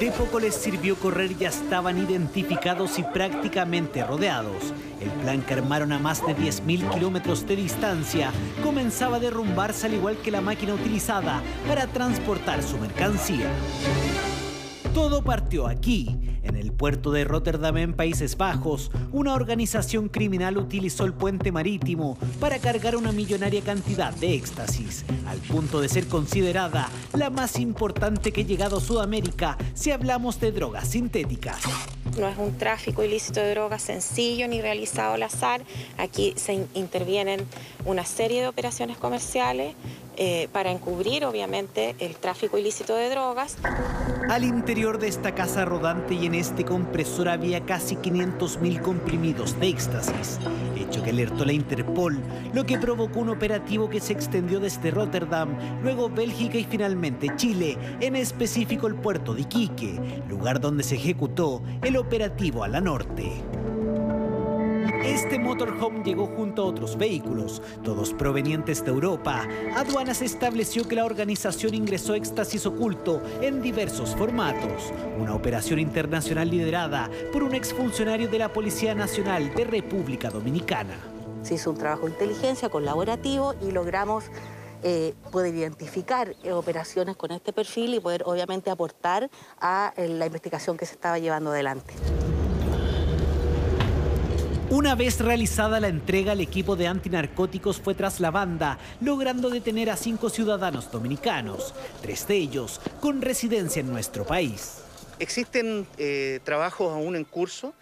De poco les sirvió correr, ya estaban identificados y prácticamente rodeados. El plan que armaron a más de 10.000 kilómetros de distancia comenzaba a derrumbarse al igual que la máquina utilizada para transportar su mercancía. Todo partió aquí, el puerto de Rotterdam en Países Bajos. Una organización criminal utilizó el puente marítimo para cargar una millonaria cantidad de éxtasis, al punto de ser considerada la más importante que ha llegado a Sudamérica si hablamos de drogas sintéticas. No es un tráfico ilícito de drogas sencillo ni realizado al azar. Aquí se intervienen una serie de operaciones comerciales eh, para encubrir, obviamente, el tráfico ilícito de drogas. Al interior de esta casa rodante y en este compresor había casi 500.000 comprimidos de éxtasis, hecho que alertó la Interpol, lo que provocó un operativo que se extendió desde Rotterdam, luego Bélgica y finalmente Chile, en específico el puerto de Iquique, lugar donde se ejecutó el operativo a la norte. Este motorhome llegó junto a otros vehículos, todos provenientes de Europa. Aduanas estableció que la organización ingresó éxtasis oculto en diversos formatos. Una operación internacional liderada por un exfuncionario de la Policía Nacional de República Dominicana. Se hizo un trabajo de inteligencia colaborativo y logramos eh, poder identificar eh, operaciones con este perfil y poder obviamente aportar a eh, la investigación que se estaba llevando adelante. Una vez realizada la entrega, el equipo de antinarcóticos fue tras la banda, logrando detener a cinco ciudadanos dominicanos, tres de ellos con residencia en nuestro país. Existen eh, trabajos aún en curso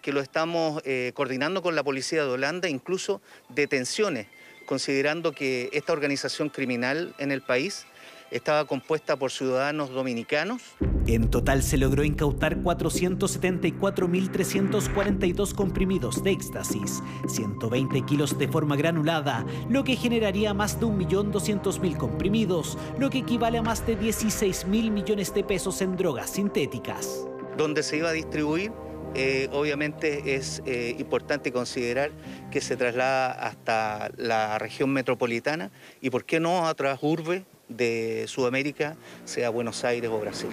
que lo estamos eh, coordinando con la policía de Holanda, incluso detenciones, considerando que esta organización criminal en el país estaba compuesta por ciudadanos dominicanos. En total se logró incautar 474.342 comprimidos de éxtasis, 120 kilos de forma granulada, lo que generaría más de 1.200.000 comprimidos, lo que equivale a más de 16.000 millones de pesos en drogas sintéticas. Donde se iba a distribuir eh, obviamente es eh, importante considerar que se traslada hasta la región metropolitana y por qué no a otras urbes de Sudamérica, sea Buenos Aires o Brasil.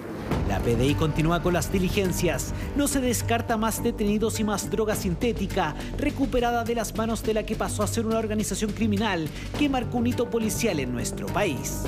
La PDI continúa con las diligencias. No se descarta más detenidos y más droga sintética recuperada de las manos de la que pasó a ser una organización criminal que marcó un hito policial en nuestro país.